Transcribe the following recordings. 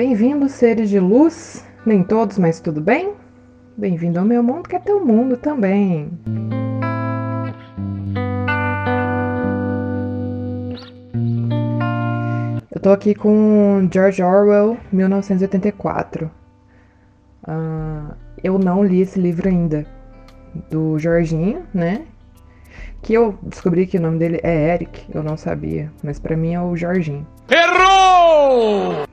Bem-vindos, seres de luz, nem todos, mas tudo bem? Bem-vindo ao meu mundo, que é teu mundo também. Eu tô aqui com George Orwell, 1984. Uh, eu não li esse livro ainda, do Jorginho, né? Que eu descobri que o nome dele é Eric, eu não sabia, mas para mim é o Jorginho. Errou!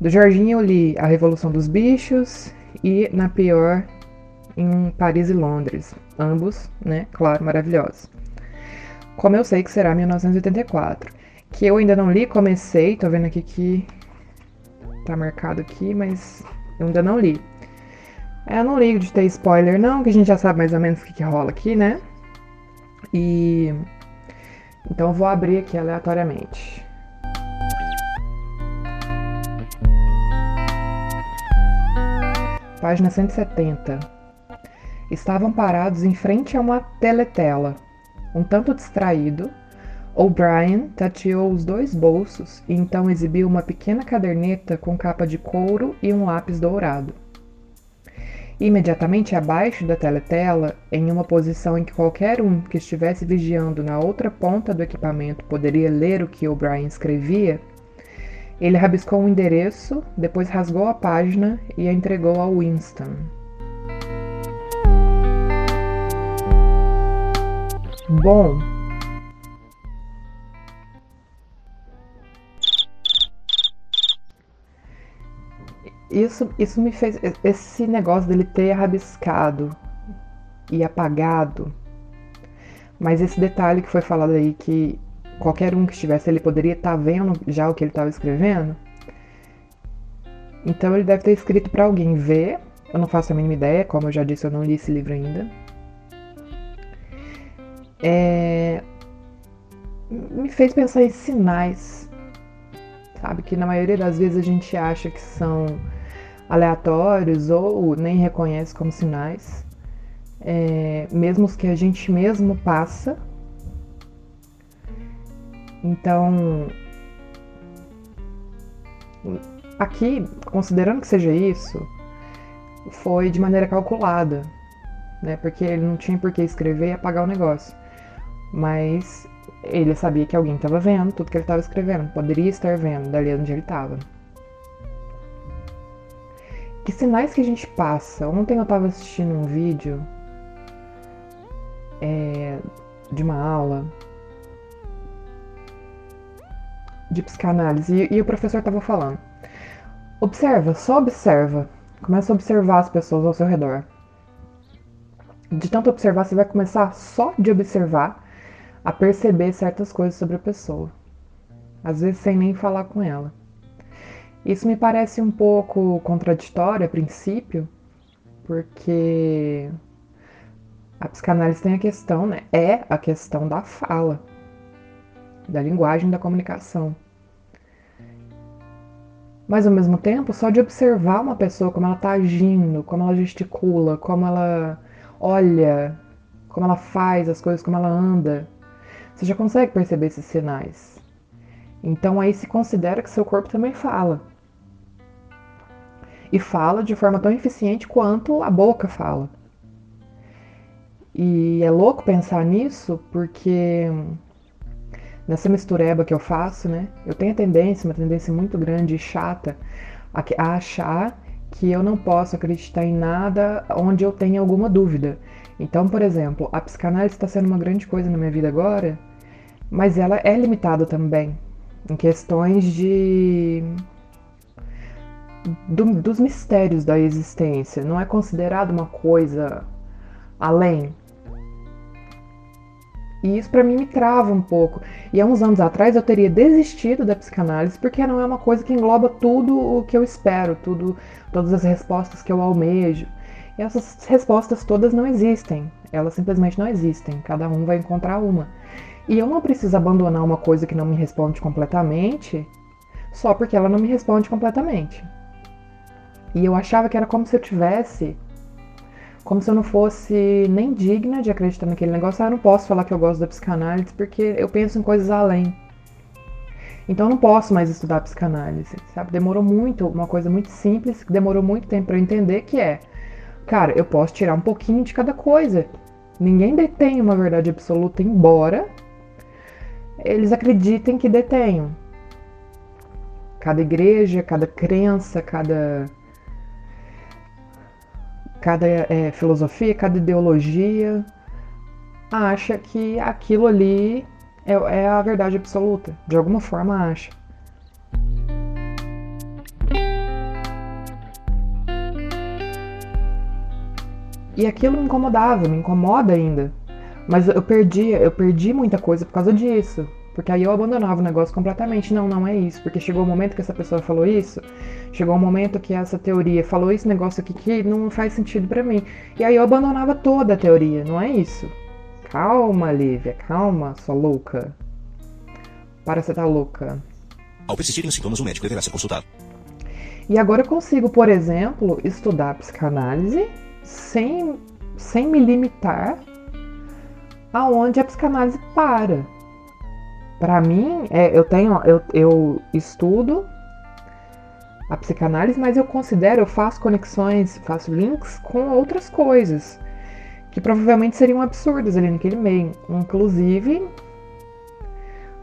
Do Jorginho eu li A Revolução dos Bichos e Na Pior em Paris e Londres. Ambos, né? Claro, maravilhosos. Como eu sei que será 1984. Que eu ainda não li, comecei, tô vendo aqui que tá marcado aqui, mas eu ainda não li. É, eu não ligo de ter spoiler não, que a gente já sabe mais ou menos o que, que rola aqui, né? E então eu vou abrir aqui aleatoriamente. Página 170. Estavam parados em frente a uma teletela. Um tanto distraído, O'Brien tateou os dois bolsos e então exibiu uma pequena caderneta com capa de couro e um lápis dourado. Imediatamente abaixo da teletela, em uma posição em que qualquer um que estivesse vigiando na outra ponta do equipamento poderia ler o que O'Brien escrevia, ele rabiscou um endereço, depois rasgou a página e a entregou ao Winston. Bom, isso, isso me fez. Esse negócio dele ter rabiscado e apagado. Mas esse detalhe que foi falado aí que qualquer um que estivesse ele poderia estar tá vendo já o que ele estava escrevendo. Então ele deve ter escrito para alguém ver. Eu não faço a mínima ideia, como eu já disse, eu não li esse livro ainda. É... Me fez pensar em sinais, sabe? Que na maioria das vezes a gente acha que são aleatórios ou nem reconhece como sinais, é... mesmo os que a gente mesmo passa então, aqui, considerando que seja isso, foi de maneira calculada, né? Porque ele não tinha por que escrever e apagar o negócio. Mas ele sabia que alguém estava vendo tudo que ele estava escrevendo, poderia estar vendo dali onde ele estava. Que sinais que a gente passa? Ontem eu estava assistindo um vídeo é, de uma aula de psicanálise e, e o professor estava falando. Observa, só observa. Começa a observar as pessoas ao seu redor. De tanto observar, você vai começar só de observar a perceber certas coisas sobre a pessoa. Às vezes sem nem falar com ela. Isso me parece um pouco contraditório a princípio, porque a psicanálise tem a questão, né? É a questão da fala da linguagem da comunicação. Mas ao mesmo tempo, só de observar uma pessoa, como ela está agindo, como ela gesticula, como ela olha, como ela faz as coisas, como ela anda, você já consegue perceber esses sinais. Então aí se considera que seu corpo também fala. E fala de forma tão eficiente quanto a boca fala. E é louco pensar nisso porque nessa mistureba que eu faço, né? Eu tenho a tendência, uma tendência muito grande e chata, a, a achar que eu não posso acreditar em nada onde eu tenha alguma dúvida. Então, por exemplo, a psicanálise está sendo uma grande coisa na minha vida agora, mas ela é limitada também em questões de do, dos mistérios da existência. Não é considerado uma coisa além. E isso para mim me trava um pouco. E há uns anos atrás eu teria desistido da psicanálise porque não é uma coisa que engloba tudo o que eu espero, tudo, todas as respostas que eu almejo. E essas respostas todas não existem. Elas simplesmente não existem. Cada um vai encontrar uma. E eu não preciso abandonar uma coisa que não me responde completamente só porque ela não me responde completamente. E eu achava que era como se eu tivesse como se eu não fosse nem digna de acreditar naquele negócio. Ah, eu não posso falar que eu gosto da psicanálise porque eu penso em coisas além. Então eu não posso mais estudar psicanálise, sabe? Demorou muito, uma coisa muito simples, que demorou muito tempo para eu entender que é, cara, eu posso tirar um pouquinho de cada coisa. Ninguém detém uma verdade absoluta, embora eles acreditem que detenham. Cada igreja, cada crença, cada cada é, filosofia, cada ideologia acha que aquilo ali é, é a verdade absoluta. De alguma forma acha. E aquilo me incomodava, me incomoda ainda. Mas eu perdi, eu perdi muita coisa por causa disso. Porque aí eu abandonava o negócio completamente. Não, não é isso. Porque chegou o um momento que essa pessoa falou isso, chegou o um momento que essa teoria falou esse negócio aqui que não faz sentido para mim. E aí eu abandonava toda a teoria, não é isso. Calma, Lívia, calma, sua louca. Para você tá louca. Ao persistirem os sintomas, o médico deverá ser consultado. E agora eu consigo, por exemplo, estudar psicanálise sem, sem me limitar aonde a psicanálise para. Para mim, é, eu tenho, eu, eu estudo a psicanálise, mas eu considero, eu faço conexões, faço links com outras coisas que provavelmente seriam absurdas ali naquele meio. Inclusive,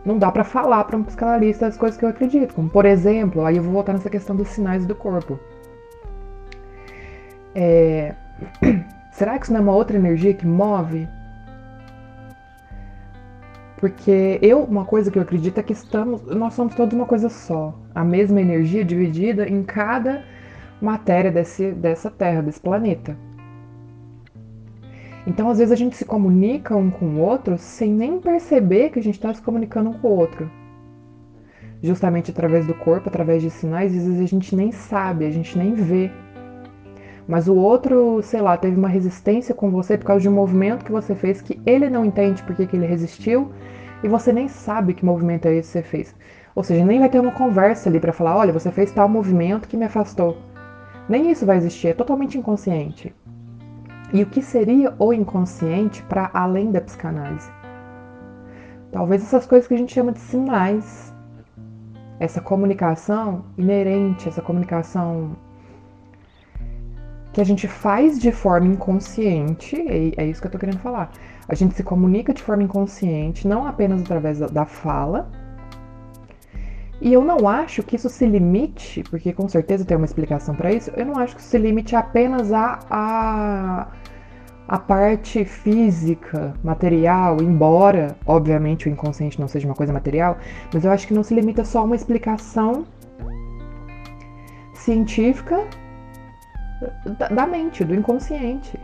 não dá para falar para um psicanalista as coisas que eu acredito, como por exemplo, aí eu vou voltar nessa questão dos sinais do corpo. É... Será que isso não é uma outra energia que move? Porque eu, uma coisa que eu acredito é que estamos, nós somos todos uma coisa só, a mesma energia dividida em cada matéria desse, dessa Terra, desse planeta. Então, às vezes, a gente se comunica um com o outro sem nem perceber que a gente está se comunicando um com o outro. Justamente através do corpo, através de sinais, às vezes a gente nem sabe, a gente nem vê. Mas o outro, sei lá, teve uma resistência com você por causa de um movimento que você fez que ele não entende porque que ele resistiu e você nem sabe que movimento é esse que você fez. Ou seja, nem vai ter uma conversa ali para falar: olha, você fez tal movimento que me afastou. Nem isso vai existir, é totalmente inconsciente. E o que seria o inconsciente para além da psicanálise? Talvez essas coisas que a gente chama de sinais, essa comunicação inerente, essa comunicação que a gente faz de forma inconsciente, é isso que eu tô querendo falar. A gente se comunica de forma inconsciente, não apenas através da fala. E eu não acho que isso se limite, porque com certeza tem uma explicação para isso, eu não acho que isso se limite apenas a, a a parte física, material, embora, obviamente, o inconsciente não seja uma coisa material, mas eu acho que não se limita só a uma explicação científica da mente, do inconsciente.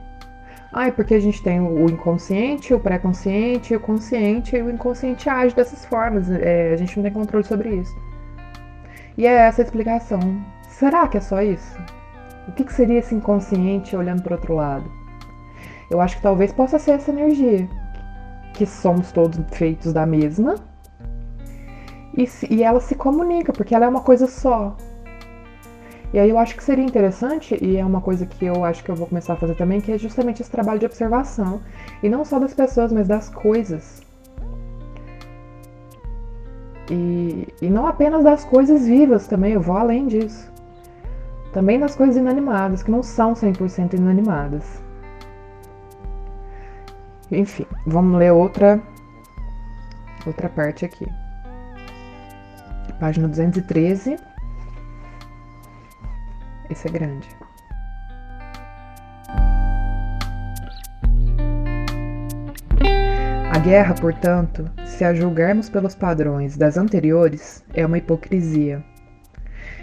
Ah, é porque a gente tem o inconsciente, o pré-consciente, o consciente, e o inconsciente age dessas formas. É, a gente não tem controle sobre isso. E é essa a explicação. Será que é só isso? O que, que seria esse inconsciente olhando para o outro lado? Eu acho que talvez possa ser essa energia, que somos todos feitos da mesma. E, se, e ela se comunica, porque ela é uma coisa só. E aí eu acho que seria interessante, e é uma coisa que eu acho que eu vou começar a fazer também, que é justamente esse trabalho de observação. E não só das pessoas, mas das coisas. E, e não apenas das coisas vivas também, eu vou além disso. Também das coisas inanimadas, que não são 100% inanimadas. Enfim, vamos ler outra outra parte aqui. Página 213. É grande. A guerra, portanto, se a julgarmos pelos padrões das anteriores, é uma hipocrisia.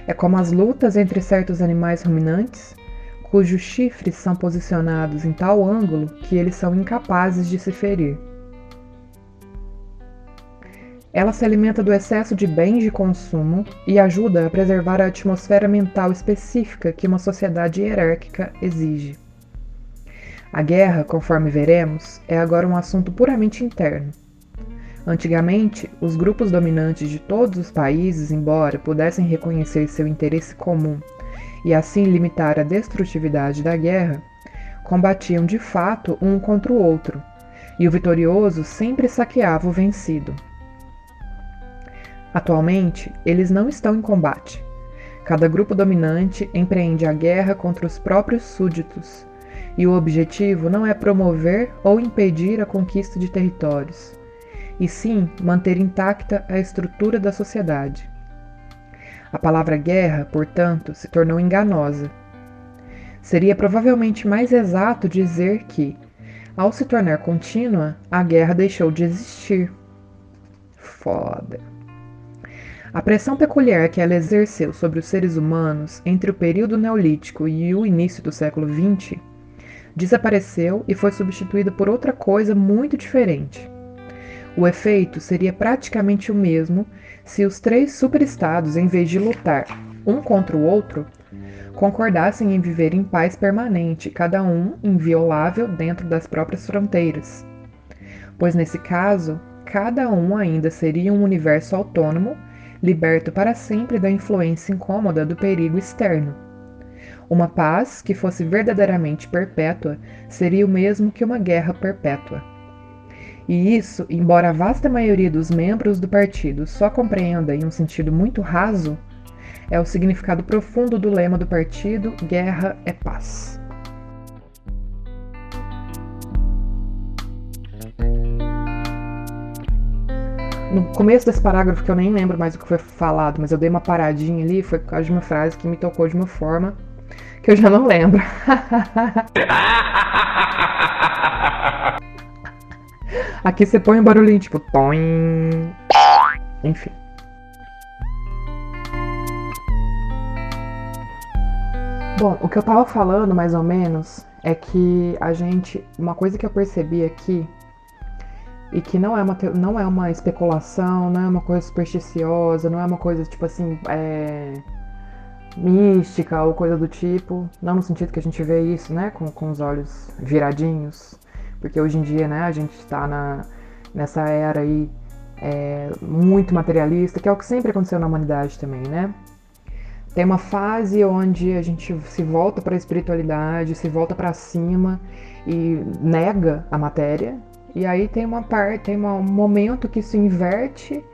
É como as lutas entre certos animais ruminantes cujos chifres são posicionados em tal ângulo que eles são incapazes de se ferir. Ela se alimenta do excesso de bens de consumo e ajuda a preservar a atmosfera mental específica que uma sociedade hierárquica exige. A guerra, conforme veremos, é agora um assunto puramente interno. Antigamente, os grupos dominantes de todos os países, embora pudessem reconhecer seu interesse comum e assim limitar a destrutividade da guerra, combatiam de fato um contra o outro, e o vitorioso sempre saqueava o vencido. Atualmente, eles não estão em combate. Cada grupo dominante empreende a guerra contra os próprios súditos, e o objetivo não é promover ou impedir a conquista de territórios, e sim manter intacta a estrutura da sociedade. A palavra guerra, portanto, se tornou enganosa. Seria provavelmente mais exato dizer que, ao se tornar contínua, a guerra deixou de existir. Foda. A pressão peculiar que ela exerceu sobre os seres humanos entre o período neolítico e o início do século XX desapareceu e foi substituída por outra coisa muito diferente. O efeito seria praticamente o mesmo se os três superestados, em vez de lutar um contra o outro, concordassem em viver em paz permanente, cada um inviolável dentro das próprias fronteiras. Pois nesse caso, cada um ainda seria um universo autônomo, liberto para sempre da influência incômoda do perigo externo. Uma paz que fosse verdadeiramente perpétua seria o mesmo que uma guerra perpétua. E isso, embora a vasta maioria dos membros do partido só compreenda em um sentido muito raso, é o significado profundo do lema do partido: guerra é paz. No começo desse parágrafo, que eu nem lembro mais o que foi falado, mas eu dei uma paradinha ali, foi por causa de uma frase que me tocou de uma forma que eu já não lembro. Aqui você põe um barulhinho tipo toim. Enfim. Bom, o que eu tava falando mais ou menos é que a gente. Uma coisa que eu percebi aqui, e que não é uma, não é uma especulação, não é uma coisa supersticiosa, não é uma coisa tipo assim. É, mística ou coisa do tipo, não no sentido que a gente vê isso, né, com, com os olhos viradinhos, porque hoje em dia, né, a gente está na, nessa era aí é, muito materialista, que é o que sempre aconteceu na humanidade também, né? Tem uma fase onde a gente se volta para a espiritualidade, se volta para cima e nega a matéria, e aí tem uma parte, tem um momento que se inverte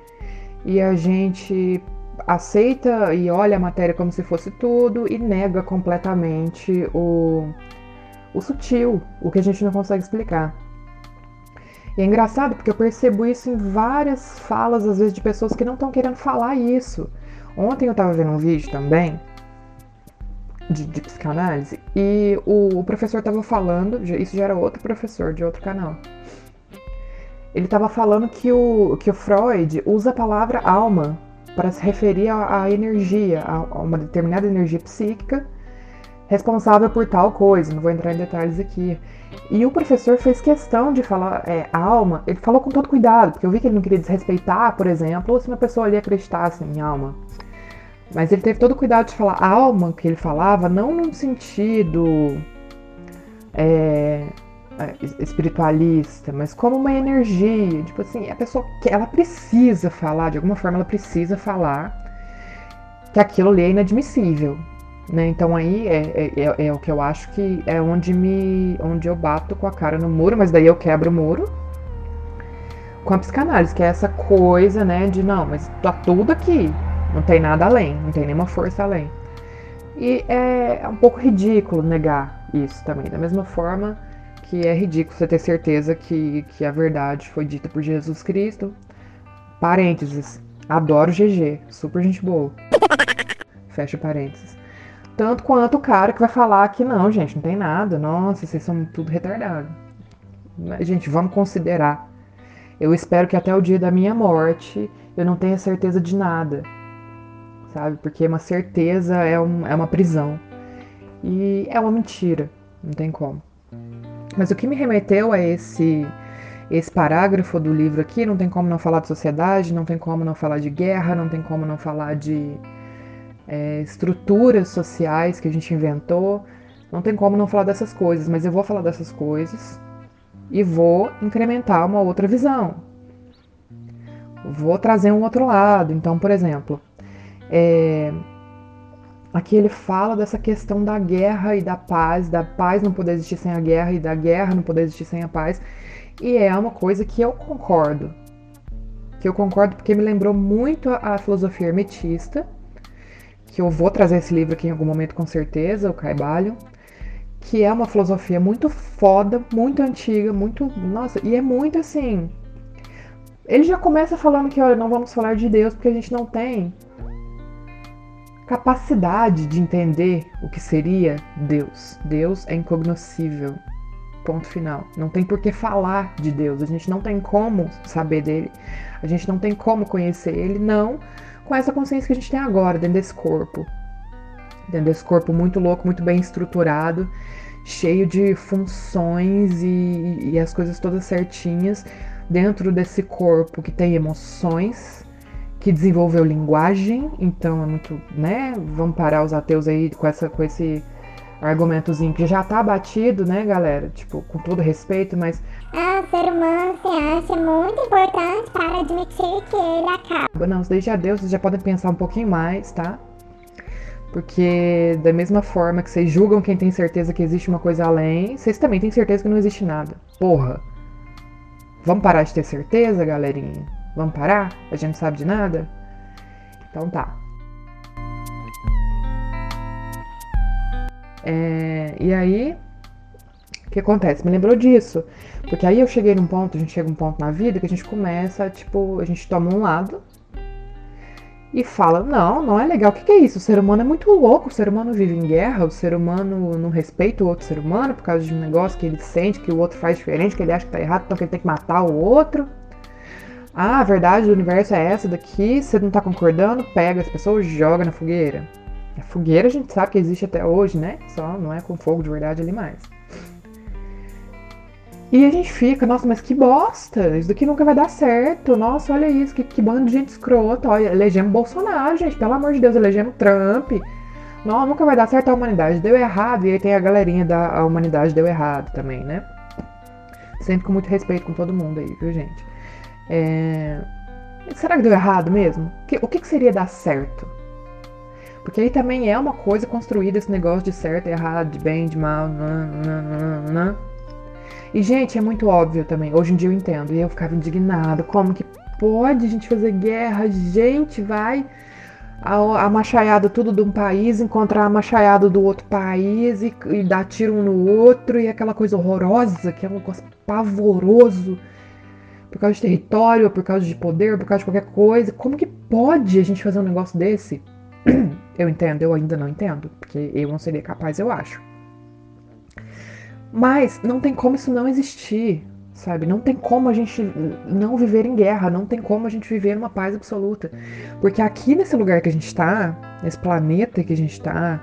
e a gente aceita e olha a matéria como se fosse tudo e nega completamente o, o sutil, o que a gente não consegue explicar. E é engraçado porque eu percebo isso em várias falas, às vezes, de pessoas que não estão querendo falar isso. Ontem eu estava vendo um vídeo também de, de psicanálise e o, o professor estava falando, isso já era outro professor de outro canal. Ele estava falando que o, que o Freud usa a palavra alma para se referir à energia, a uma determinada energia psíquica responsável por tal coisa. Não vou entrar em detalhes aqui. E o professor fez questão de falar é, alma, ele falou com todo cuidado, porque eu vi que ele não queria desrespeitar, por exemplo, ou se uma pessoa ali acreditasse em alma. Mas ele teve todo cuidado de falar alma que ele falava, não num sentido é, espiritualista, mas como uma energia. Tipo assim, a pessoa que ela precisa falar, de alguma forma ela precisa falar que aquilo ali é inadmissível. Né? Então aí é, é, é, é, o que eu acho que é onde me. onde eu bato com a cara no muro, mas daí eu quebro o muro com a psicanálise, que é essa coisa, né, de não, mas tá tudo aqui, não tem nada além, não tem nenhuma força além. E é, é um pouco ridículo negar isso também, da mesma forma que é ridículo você ter certeza que, que a verdade foi dita por Jesus Cristo. Parênteses, adoro GG, super gente boa. Fecha parênteses. Tanto quanto o cara que vai falar que não, gente, não tem nada, nossa, vocês são tudo retardado. Mas, gente, vamos considerar. Eu espero que até o dia da minha morte eu não tenha certeza de nada, sabe? Porque uma certeza é, um, é uma prisão. E é uma mentira, não tem como. Mas o que me remeteu a esse esse parágrafo do livro aqui, não tem como não falar de sociedade, não tem como não falar de guerra, não tem como não falar de é, estruturas sociais que a gente inventou, não tem como não falar dessas coisas, mas eu vou falar dessas coisas e vou incrementar uma outra visão. Vou trazer um outro lado. Então, por exemplo, é, Aqui ele fala dessa questão da guerra e da paz, da paz não poder existir sem a guerra e da guerra não poder existir sem a paz. E é uma coisa que eu concordo. que eu concordo porque me lembrou muito a filosofia hermetista, que eu vou trazer esse livro aqui em algum momento com certeza, o Caibalho, que é uma filosofia muito foda, muito antiga, muito. Nossa, e é muito assim. Ele já começa falando que, olha, não vamos falar de Deus porque a gente não tem capacidade de entender o que seria Deus. Deus é incognoscível. Ponto final. Não tem por que falar de Deus. A gente não tem como saber dele. A gente não tem como conhecer ele, não com essa consciência que a gente tem agora, dentro desse corpo. Dentro desse corpo muito louco, muito bem estruturado, cheio de funções e, e as coisas todas certinhas. Dentro desse corpo que tem emoções, que desenvolveu linguagem, então é muito, né? Vamos parar os ateus aí com, essa, com esse argumentozinho que já tá batido, né, galera? Tipo, com todo respeito, mas. Ah, o ser humano se acha muito importante para admitir que ele acaba. Não, isso daí já deu, vocês já podem pensar um pouquinho mais, tá? Porque da mesma forma que vocês julgam quem tem certeza que existe uma coisa além, vocês também têm certeza que não existe nada. Porra! Vamos parar de ter certeza, galerinha? Vamos parar? A gente não sabe de nada? Então tá. É, e aí, o que acontece? Me lembrou disso. Porque aí eu cheguei num ponto, a gente chega num ponto na vida que a gente começa, tipo, a gente toma um lado e fala: não, não é legal. O que, que é isso? O ser humano é muito louco. O ser humano vive em guerra. O ser humano não respeita o outro ser humano por causa de um negócio que ele sente que o outro faz diferente, que ele acha que tá errado, então que ele tem que matar o outro. Ah, a verdade do universo é essa daqui, você não tá concordando, pega as pessoas joga na fogueira. A fogueira a gente sabe que existe até hoje, né? Só não é com fogo de verdade ali mais. E a gente fica, nossa, mas que bosta, isso daqui nunca vai dar certo. Nossa, olha isso, que, que bando de gente escrota. Olha, elegemos Bolsonaro, gente, pelo amor de Deus, elegemos Trump. Não, nunca vai dar certo a humanidade, deu errado. E aí tem a galerinha da a humanidade deu errado também, né? Sempre com muito respeito com todo mundo aí, viu, gente? É... Será que deu errado mesmo? O que, seria dar certo? Porque aí também é uma coisa construída esse negócio de certo, errado, de bem, de mal. Nananana. E, gente, é muito óbvio também. Hoje em dia eu entendo. E eu ficava indignado. Como que pode a gente fazer guerra? Gente, vai a, a machaiada tudo de um país, encontrar a machaiada do outro país e, e dar tiro um no outro. E aquela coisa horrorosa, que é um negócio pavoroso por causa de território, por causa de poder, por causa de qualquer coisa. Como que pode a gente fazer um negócio desse? Eu entendo, eu ainda não entendo, porque eu não seria capaz, eu acho. Mas não tem como isso não existir, sabe? Não tem como a gente não viver em guerra, não tem como a gente viver numa paz absoluta. Porque aqui nesse lugar que a gente tá, nesse planeta que a gente tá,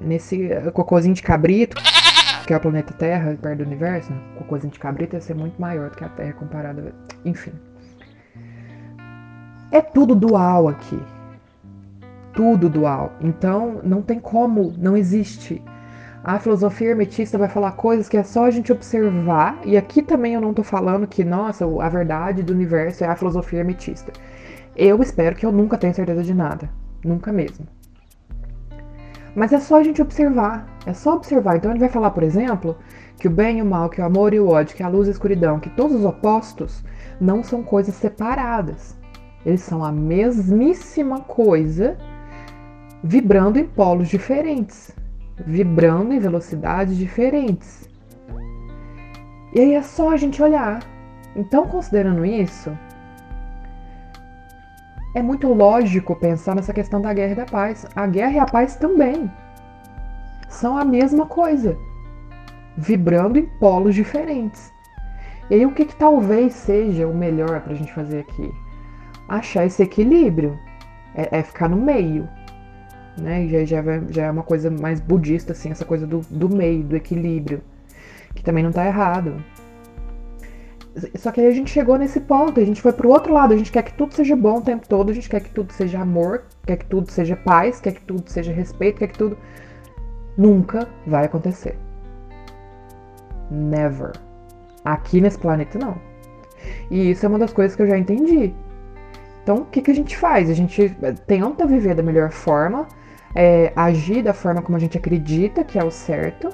nesse cocôzinho de cabrito, que é o planeta Terra, perto do universo, né? cocôzinho de cabrito ia ser muito maior do que a Terra comparada. Enfim. É tudo dual aqui. Tudo dual. Então não tem como, não existe. A filosofia hermetista vai falar coisas que é só a gente observar, e aqui também eu não tô falando que, nossa, a verdade do universo é a filosofia hermetista. Eu espero que eu nunca tenha certeza de nada. Nunca mesmo. Mas é só a gente observar. É só observar. Então ele vai falar, por exemplo, que o bem e o mal, que o amor e o ódio, que a luz e a escuridão, que todos os opostos não são coisas separadas. Eles são a mesmíssima coisa, vibrando em polos diferentes, vibrando em velocidades diferentes. E aí é só a gente olhar. Então, considerando isso, é muito lógico pensar nessa questão da guerra e da paz. A guerra e a paz também são a mesma coisa, vibrando em polos diferentes. E aí, o que, que talvez seja o melhor para a gente fazer aqui? Achar esse equilíbrio, é, é ficar no meio. Né? Já, já, já, é uma coisa mais budista, assim, essa coisa do, do meio, do equilíbrio, que também não está errado. Só que aí a gente chegou nesse ponto, a gente foi pro outro lado, a gente quer que tudo seja bom o tempo todo, a gente quer que tudo seja amor, quer que tudo seja paz, quer que tudo seja respeito, quer que tudo. Nunca vai acontecer. Never. Aqui nesse planeta não. E isso é uma das coisas que eu já entendi. Então o que, que a gente faz? A gente tenta viver da melhor forma, é, agir da forma como a gente acredita que é o certo,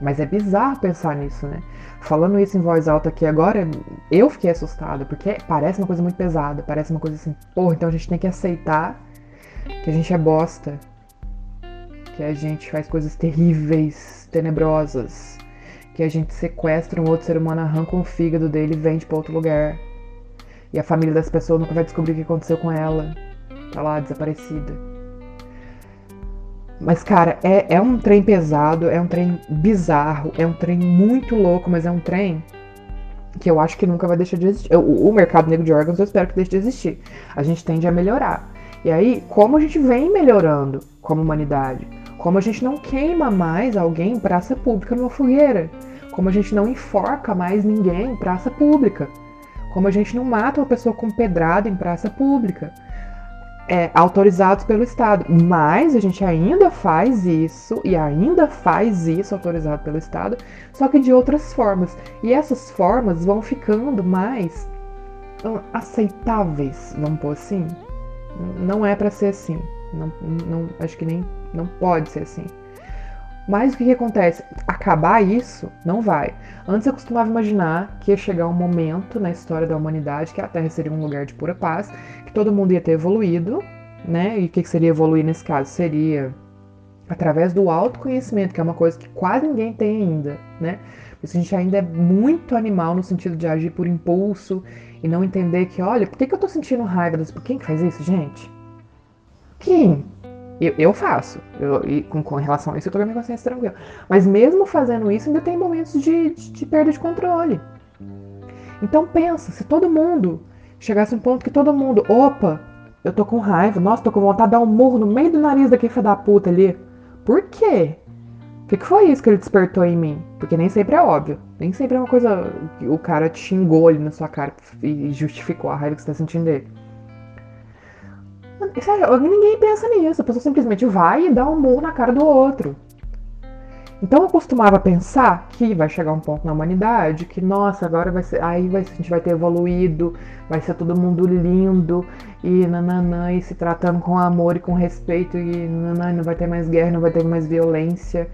mas é bizarro pensar nisso, né? Falando isso em voz alta aqui agora, Eu fiquei assustada, porque parece uma coisa muito pesada, parece uma coisa assim, porra, então a gente tem que aceitar que a gente é bosta, que a gente faz coisas terríveis, tenebrosas, que a gente sequestra um outro ser humano, arranca um fígado dele e vende para outro lugar. E a família das pessoas nunca vai descobrir o que aconteceu com ela. Tá lá, desaparecida. Mas, cara, é, é um trem pesado, é um trem bizarro, é um trem muito louco, mas é um trem que eu acho que nunca vai deixar de existir. O, o mercado negro de órgãos eu espero que deixe de existir. A gente tende a melhorar. E aí, como a gente vem melhorando como humanidade? Como a gente não queima mais alguém em praça pública numa fogueira? Como a gente não enforca mais ninguém em praça pública? Como a gente não mata uma pessoa com pedrada em praça pública? É, autorizados pelo Estado. Mas a gente ainda faz isso, e ainda faz isso autorizado pelo Estado, só que de outras formas. E essas formas vão ficando mais hum, aceitáveis, vamos pôr assim. Não é para ser assim. Não, não, acho que nem não pode ser assim. Mas o que, que, acontece? Acabar isso não vai. Antes eu costumava imaginar que ia chegar um momento na história da humanidade que a Terra seria um lugar de pura paz, que todo mundo ia ter evoluído, né? E o que, que seria evoluir nesse caso? Seria através do autoconhecimento, que é uma coisa que quase ninguém tem ainda, né? Porque a gente ainda é muito animal no sentido de agir por impulso e não entender que, olha, por que, que eu tô sentindo raiva? Por quem que faz isso, gente? Quem? Eu, eu faço. Eu, e com, com, relação a isso, eu tô com a minha consciência tranquila. Mas mesmo fazendo isso, ainda tem momentos de, de, de perda de controle. Então pensa, se todo mundo chegasse um ponto que todo mundo, opa, eu tô com raiva, nossa, tô com vontade de dar um murro no meio do nariz daquele filho da puta ali. Por quê? O que, que foi isso que ele despertou em mim? Porque nem sempre é óbvio. Nem sempre é uma coisa. O cara te xingou ali na sua cara e justificou a raiva que você tá sentindo dele. Sério, ninguém pensa nisso. A pessoa simplesmente vai e dá um murro na cara do outro. Então eu costumava pensar que vai chegar um ponto na humanidade que, nossa, agora vai ser. Aí vai, a gente vai ter evoluído, vai ser todo mundo lindo e nananã, e se tratando com amor e com respeito, e nananã, não vai ter mais guerra, não vai ter mais violência,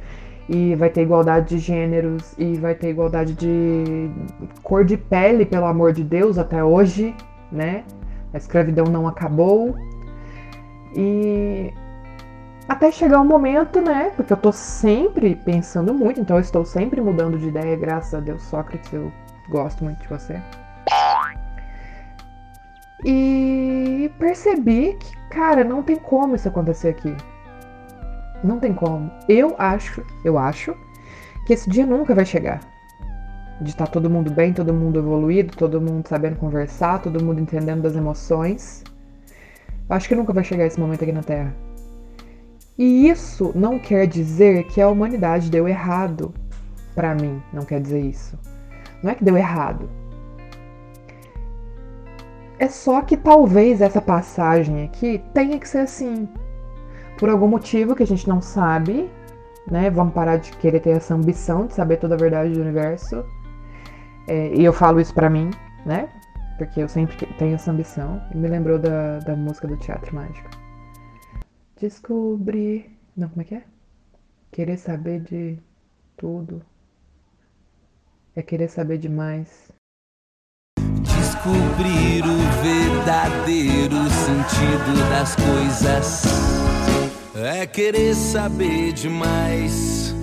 e vai ter igualdade de gêneros, e vai ter igualdade de cor de pele, pelo amor de Deus, até hoje, né? A escravidão não acabou, e até chegar um momento, né? Porque eu tô sempre pensando muito, então eu estou sempre mudando de ideia, graças a Deus, Sócrates, eu gosto muito de você. E percebi que, cara, não tem como isso acontecer aqui. Não tem como. Eu acho, eu acho que esse dia nunca vai chegar. De estar tá todo mundo bem, todo mundo evoluído, todo mundo sabendo conversar, todo mundo entendendo das emoções. Acho que nunca vai chegar esse momento aqui na Terra. E isso não quer dizer que a humanidade deu errado. Para mim, não quer dizer isso. Não é que deu errado. É só que talvez essa passagem aqui tenha que ser assim. Por algum motivo que a gente não sabe, né? Vamos parar de querer ter essa ambição de saber toda a verdade do universo. É, e eu falo isso para mim, né? Porque eu sempre tenho essa ambição. E me lembrou da, da música do Teatro Mágico. Descobrir. Não, como é que é? Querer saber de tudo. É querer saber demais. Descobrir o verdadeiro sentido das coisas. É querer saber demais.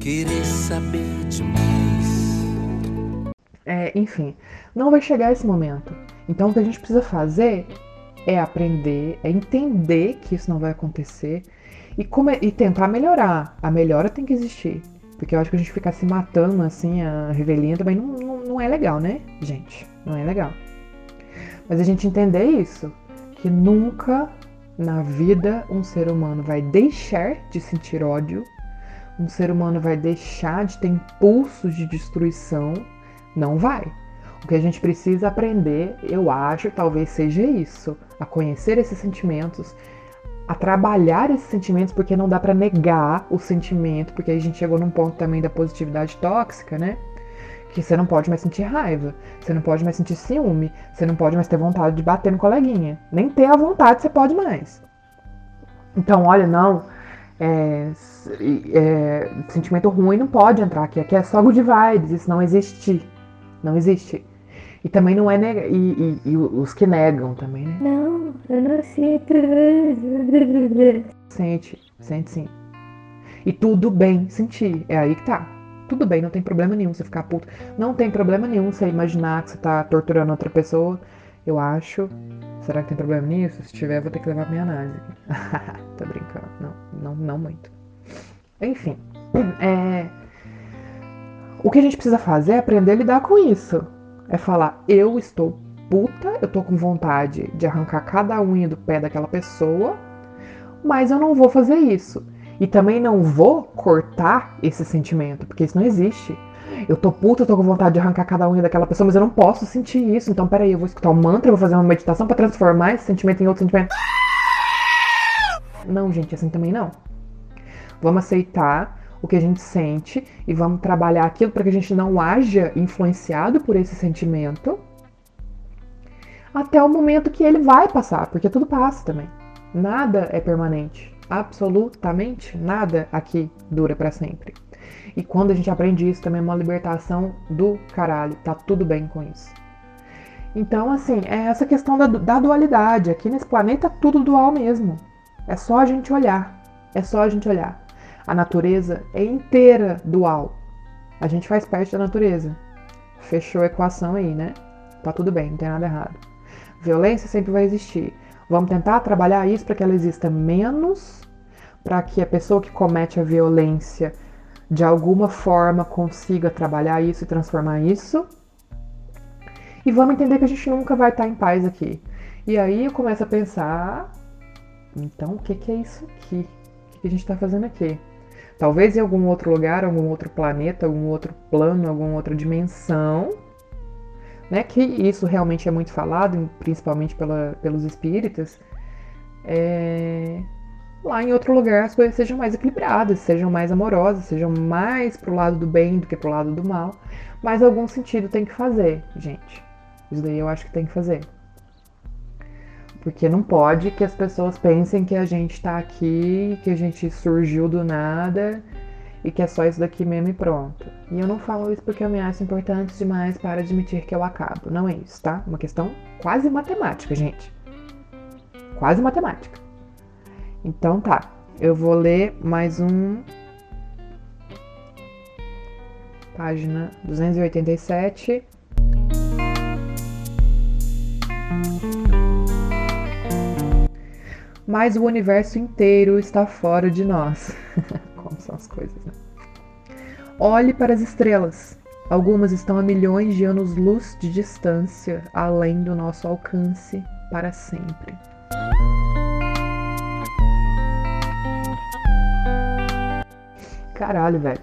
Querer saber demais. É, enfim, não vai chegar esse momento. Então o que a gente precisa fazer é aprender, é entender que isso não vai acontecer e, come, e tentar melhorar. A melhora tem que existir. Porque eu acho que a gente ficar se matando assim, a revelinha também não, não, não é legal, né, gente? Não é legal. Mas a gente entender isso, que nunca na vida um ser humano vai deixar de sentir ódio, um ser humano vai deixar de ter impulsos de destruição, não vai. O que a gente precisa aprender, eu acho, talvez seja isso, a conhecer esses sentimentos, a trabalhar esses sentimentos, porque não dá para negar o sentimento, porque a gente chegou num ponto também da positividade tóxica, né? Que você não pode mais sentir raiva, você não pode mais sentir ciúme, você não pode mais ter vontade de bater no coleguinha. Nem ter a vontade você pode mais. Então, olha, não, é, é, sentimento ruim não pode entrar aqui. Aqui é só good vibes, isso não existe. Não existe. E também não é nega e, e, e os que negam também, né? Não, eu não sinto. Sente, sente sim. E tudo bem sentir. É aí que tá. Tudo bem, não tem problema nenhum você ficar puto. Não tem problema nenhum você imaginar que você tá torturando outra pessoa. Eu acho. Será que tem problema nisso? Se tiver, eu vou ter que levar minha análise. Tô brincando. Não, não, não muito. Enfim. É... O que a gente precisa fazer é aprender a lidar com isso. É falar, eu estou puta, eu tô com vontade de arrancar cada unha do pé daquela pessoa, mas eu não vou fazer isso. E também não vou cortar esse sentimento, porque isso não existe. Eu tô puta, eu tô com vontade de arrancar cada unha daquela pessoa, mas eu não posso sentir isso. Então, peraí, eu vou escutar um mantra, eu vou fazer uma meditação para transformar esse sentimento em outro sentimento. Não, gente, assim também não. Vamos aceitar o que a gente sente e vamos trabalhar aquilo para que a gente não haja influenciado por esse sentimento até o momento que ele vai passar, porque tudo passa também. Nada é permanente. Absolutamente nada aqui dura para sempre. E quando a gente aprende isso, também é uma libertação do caralho. Tá tudo bem com isso. Então, assim, é essa questão da, da dualidade. Aqui nesse planeta, tudo dual mesmo. É só a gente olhar. É só a gente olhar. A natureza é inteira dual. A gente faz parte da natureza. Fechou a equação aí, né? Tá tudo bem, não tem nada errado. Violência sempre vai existir. Vamos tentar trabalhar isso para que ela exista menos, para que a pessoa que comete a violência de alguma forma consiga trabalhar isso e transformar isso. E vamos entender que a gente nunca vai estar em paz aqui. E aí eu começo a pensar: então o que, que é isso aqui? O que a gente está fazendo aqui? Talvez em algum outro lugar, algum outro planeta, algum outro plano, alguma outra dimensão, né? Que isso realmente é muito falado, principalmente pela, pelos espíritas. É, lá em outro lugar as coisas sejam mais equilibradas, sejam mais amorosas, sejam mais pro lado do bem do que pro lado do mal. Mas algum sentido tem que fazer, gente. Isso daí eu acho que tem que fazer. Porque não pode que as pessoas pensem que a gente tá aqui, que a gente surgiu do nada e que é só isso daqui mesmo e pronto. E eu não falo isso porque eu me acho importante demais para admitir que eu acabo. Não é isso, tá? Uma questão quase matemática, gente. Quase matemática. Então tá, eu vou ler mais um. Página 287. Mas o universo inteiro está fora de nós. Como são as coisas, né? Olhe para as estrelas. Algumas estão a milhões de anos-luz de distância, além do nosso alcance para sempre. Caralho, velho.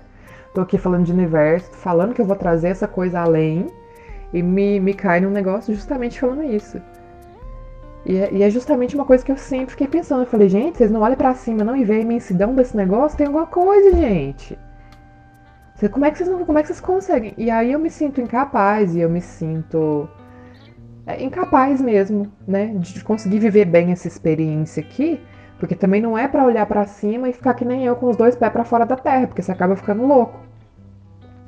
Tô aqui falando de universo, falando que eu vou trazer essa coisa além e me, me cai num negócio justamente falando isso. E é, e é, justamente uma coisa que eu sempre fiquei pensando. Eu falei, gente, vocês não olham para cima não e veem a imensidão desse negócio? Tem alguma coisa, gente. Como é, que vocês não, como é que vocês conseguem? E aí eu me sinto incapaz e eu me sinto é, incapaz mesmo, né, de conseguir viver bem essa experiência aqui, porque também não é para olhar para cima e ficar que nem eu com os dois pés para fora da terra, porque você acaba ficando louco.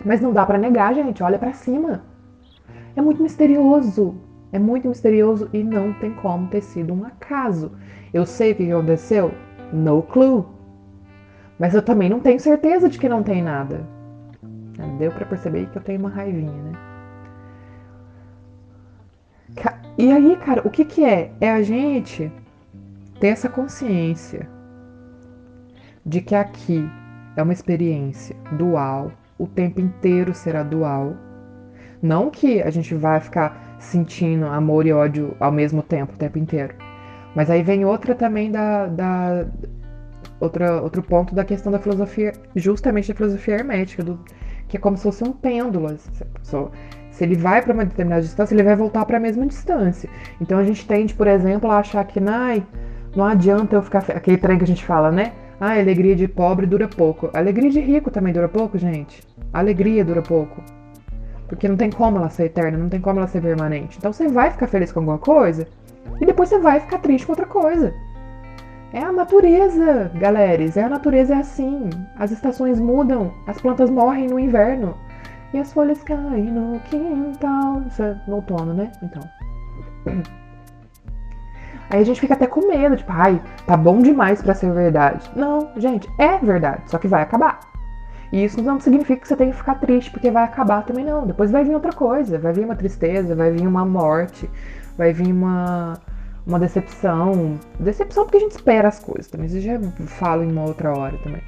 Mas não dá para negar, gente, olha para cima. É muito misterioso. É muito misterioso e não tem como ter sido um acaso. Eu sei o que aconteceu? No clue. Mas eu também não tenho certeza de que não tem nada. Deu para perceber que eu tenho uma raivinha, né? E aí, cara, o que que é? É a gente ter essa consciência de que aqui é uma experiência dual, o tempo inteiro será dual. Não que a gente vai ficar sentindo amor e ódio ao mesmo tempo, o tempo inteiro. Mas aí vem outra também da, da outra, outro ponto da questão da filosofia, justamente da filosofia hermética, do, que é como se fosse um pêndulo. Se ele vai para uma determinada distância, ele vai voltar para a mesma distância. Então a gente tende, por exemplo, a achar que não, não adianta eu ficar. Aquele trem que a gente fala, né? Ah, alegria de pobre dura pouco. Alegria de rico também dura pouco, gente. Alegria dura pouco. Porque não tem como ela ser eterna, não tem como ela ser permanente. Então você vai ficar feliz com alguma coisa e depois você vai ficar triste com outra coisa. É a natureza, galera. É a natureza é assim. As estações mudam, as plantas morrem no inverno. E as folhas caem no quintal. Isso é no outono, né? Então. Aí a gente fica até com medo, tipo, ai, tá bom demais para ser verdade. Não, gente, é verdade, só que vai acabar. E isso não significa que você tem que ficar triste porque vai acabar também não. Depois vai vir outra coisa, vai vir uma tristeza, vai vir uma morte, vai vir uma uma decepção. Decepção porque a gente espera as coisas também. Isso já falo em uma outra hora também.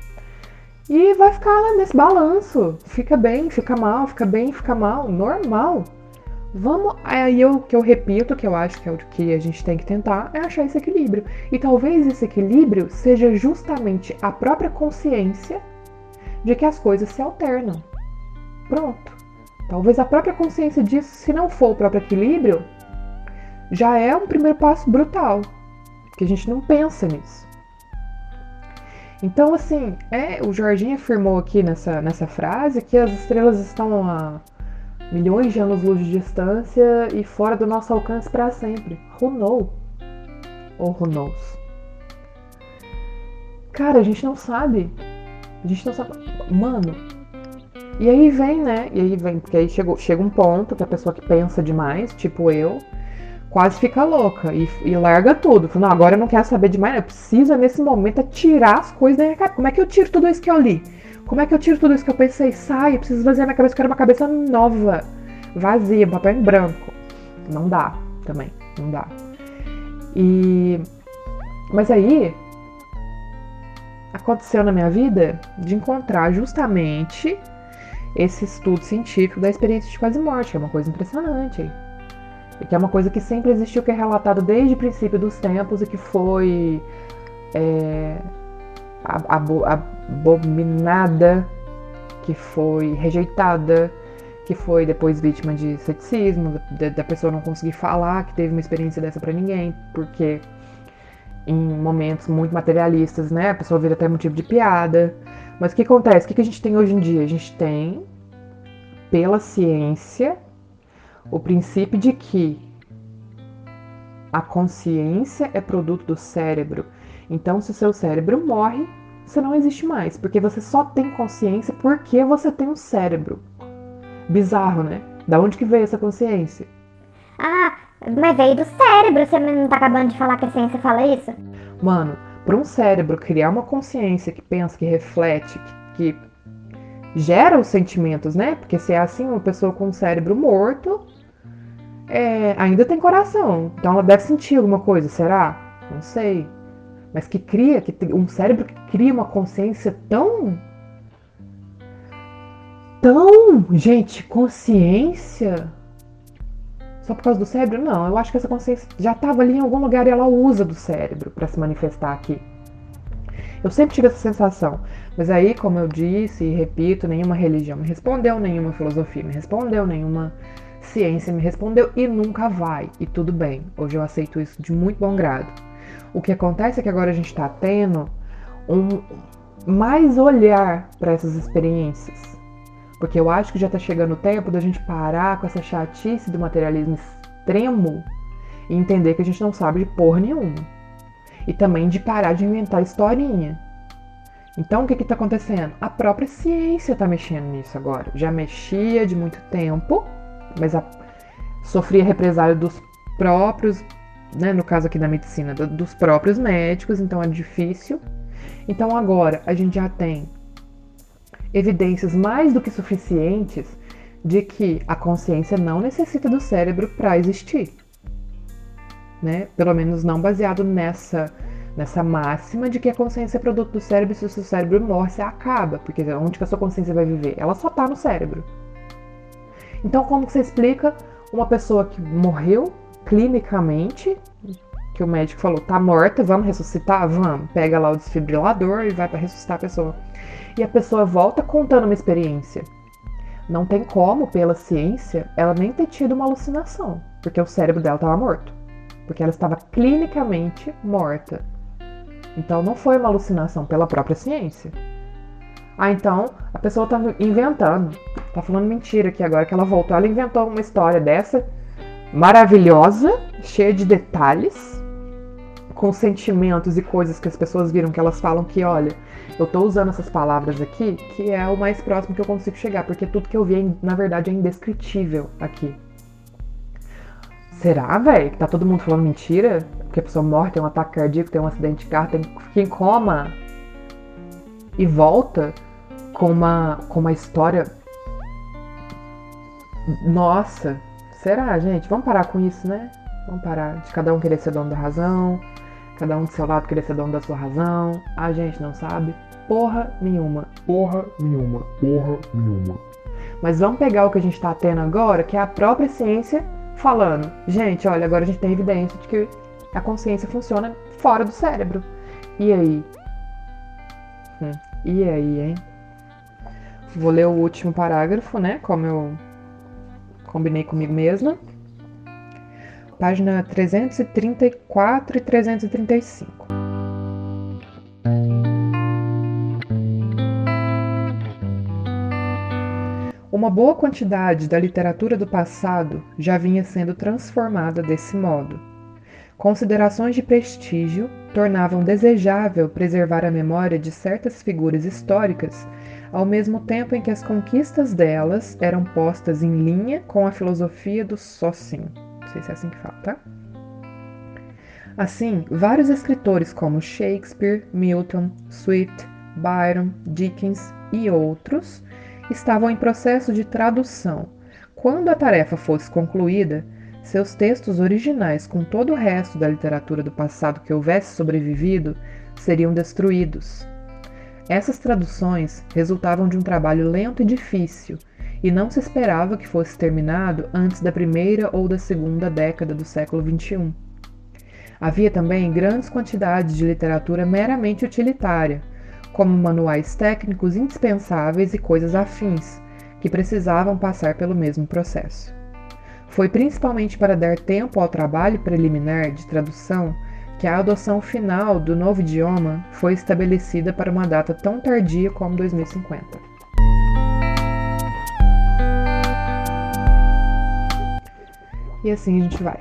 E vai ficar nesse balanço. Fica bem, fica mal, fica bem, fica mal. Normal. Vamos. Aí eu que eu repito, que eu acho que é o que a gente tem que tentar, é achar esse equilíbrio. E talvez esse equilíbrio seja justamente a própria consciência de que as coisas se alternam. Pronto. Talvez a própria consciência disso, se não for o próprio equilíbrio, já é um primeiro passo brutal, que a gente não pensa nisso. Então, assim, é, o Jorginho afirmou aqui nessa, nessa frase que as estrelas estão a milhões de anos-luz de distância e fora do nosso alcance para sempre. Who knows? Ou who knows? Cara, a gente não sabe. A gente não sabe. Mano. E aí vem, né? E aí vem, porque aí chegou, chega um ponto que a pessoa que pensa demais, tipo eu, quase fica louca e, e larga tudo. Fala, não, agora eu não quero saber de mais, eu preciso nesse momento tirar as coisas da minha cabeça. Como é que eu tiro tudo isso que eu li? Como é que eu tiro tudo isso que eu pensei? Sai, eu preciso fazer minha cabeça, eu quero uma cabeça nova, vazia, papel em branco. Não dá também, não dá. E. Mas aí. Aconteceu na minha vida de encontrar justamente esse estudo científico da experiência de quase morte, que é uma coisa impressionante. Que é uma coisa que sempre existiu, que é relatado desde o princípio dos tempos e que foi é, abominada, que foi rejeitada, que foi depois vítima de ceticismo, da, da pessoa não conseguir falar que teve uma experiência dessa para ninguém, porque em momentos muito materialistas, né, a pessoa vira até motivo de piada. Mas o que acontece? O que a gente tem hoje em dia? A gente tem, pela ciência, o princípio de que a consciência é produto do cérebro. Então, se o seu cérebro morre, você não existe mais, porque você só tem consciência porque você tem um cérebro. Bizarro, né? Da onde que veio essa consciência? Ah, mas veio do cérebro. Você não tá acabando de falar que a ciência fala isso? Mano, para um cérebro criar uma consciência que pensa, que reflete, que, que gera os sentimentos, né? Porque se é assim, uma pessoa com um cérebro morto é, ainda tem coração. Então ela deve sentir alguma coisa, será? Não sei. Mas que cria, que um cérebro que cria uma consciência tão. Tão. Gente, consciência. Só por causa do cérebro? Não, eu acho que essa consciência já estava ali em algum lugar e ela usa do cérebro para se manifestar aqui. Eu sempre tive essa sensação. Mas aí, como eu disse e repito, nenhuma religião me respondeu, nenhuma filosofia me respondeu, nenhuma ciência me respondeu e nunca vai. E tudo bem, hoje eu aceito isso de muito bom grado. O que acontece é que agora a gente está tendo um mais olhar para essas experiências. Porque eu acho que já está chegando o tempo da gente parar com essa chatice do materialismo extremo e entender que a gente não sabe de porra nenhuma. E também de parar de inventar historinha. Então o que está acontecendo? A própria ciência está mexendo nisso agora. Já mexia de muito tempo, mas a, sofria represália dos próprios, né, no caso aqui da medicina, dos próprios médicos, então é difícil. Então agora a gente já tem evidências mais do que suficientes de que a consciência não necessita do cérebro para existir. Né? Pelo menos não baseado nessa nessa máxima de que a consciência é produto do cérebro e se o seu cérebro morre, você acaba, porque onde que a sua consciência vai viver? Ela só está no cérebro. Então, como que você explica uma pessoa que morreu clinicamente, que o médico falou, tá morta, vamos ressuscitar? Vamos. Pega lá o desfibrilador e vai para ressuscitar a pessoa. E a pessoa volta contando uma experiência. Não tem como, pela ciência, ela nem ter tido uma alucinação, porque o cérebro dela estava morto. Porque ela estava clinicamente morta. Então não foi uma alucinação pela própria ciência. Ah, então a pessoa tá inventando. Tá falando mentira aqui agora que ela voltou. Ela inventou uma história dessa maravilhosa, cheia de detalhes, com sentimentos e coisas que as pessoas viram que elas falam que, olha, eu tô usando essas palavras aqui, que é o mais próximo que eu consigo chegar, porque tudo que eu vi, é na verdade, é indescritível aqui. Será, velho, que tá todo mundo falando mentira? Porque a pessoa morre, tem um ataque cardíaco, tem um acidente de carro, tem que em coma e volta com uma, com uma história. Nossa, será, gente? Vamos parar com isso, né? Vamos parar de cada um querer ser dono da razão, cada um do seu lado querer ser dono da sua razão. A gente não sabe porra nenhuma. Porra nenhuma, porra nenhuma. Mas vamos pegar o que a gente está tendo agora, que é a própria ciência falando. Gente, olha, agora a gente tem evidência de que a consciência funciona fora do cérebro. E aí? Hum, e aí, hein? Vou ler o último parágrafo, né? Como eu combinei comigo mesma. Página 334 e 335. Uma boa quantidade da literatura do passado já vinha sendo transformada desse modo. Considerações de prestígio tornavam desejável preservar a memória de certas figuras históricas, ao mesmo tempo em que as conquistas delas eram postas em linha com a filosofia do Socin. Sei se é assim que fala, tá? Assim, vários escritores como Shakespeare, Milton, Swift, Byron, Dickens e outros estavam em processo de tradução. Quando a tarefa fosse concluída, seus textos originais, com todo o resto da literatura do passado que houvesse sobrevivido, seriam destruídos. Essas traduções resultavam de um trabalho lento e difícil, e não se esperava que fosse terminado antes da primeira ou da segunda década do século XXI. Havia também grandes quantidades de literatura meramente utilitária, como manuais técnicos indispensáveis e coisas afins, que precisavam passar pelo mesmo processo. Foi principalmente para dar tempo ao trabalho preliminar de tradução que a adoção final do novo idioma foi estabelecida para uma data tão tardia como 2050. E assim a gente vai.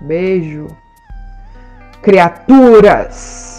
Beijo, criaturas!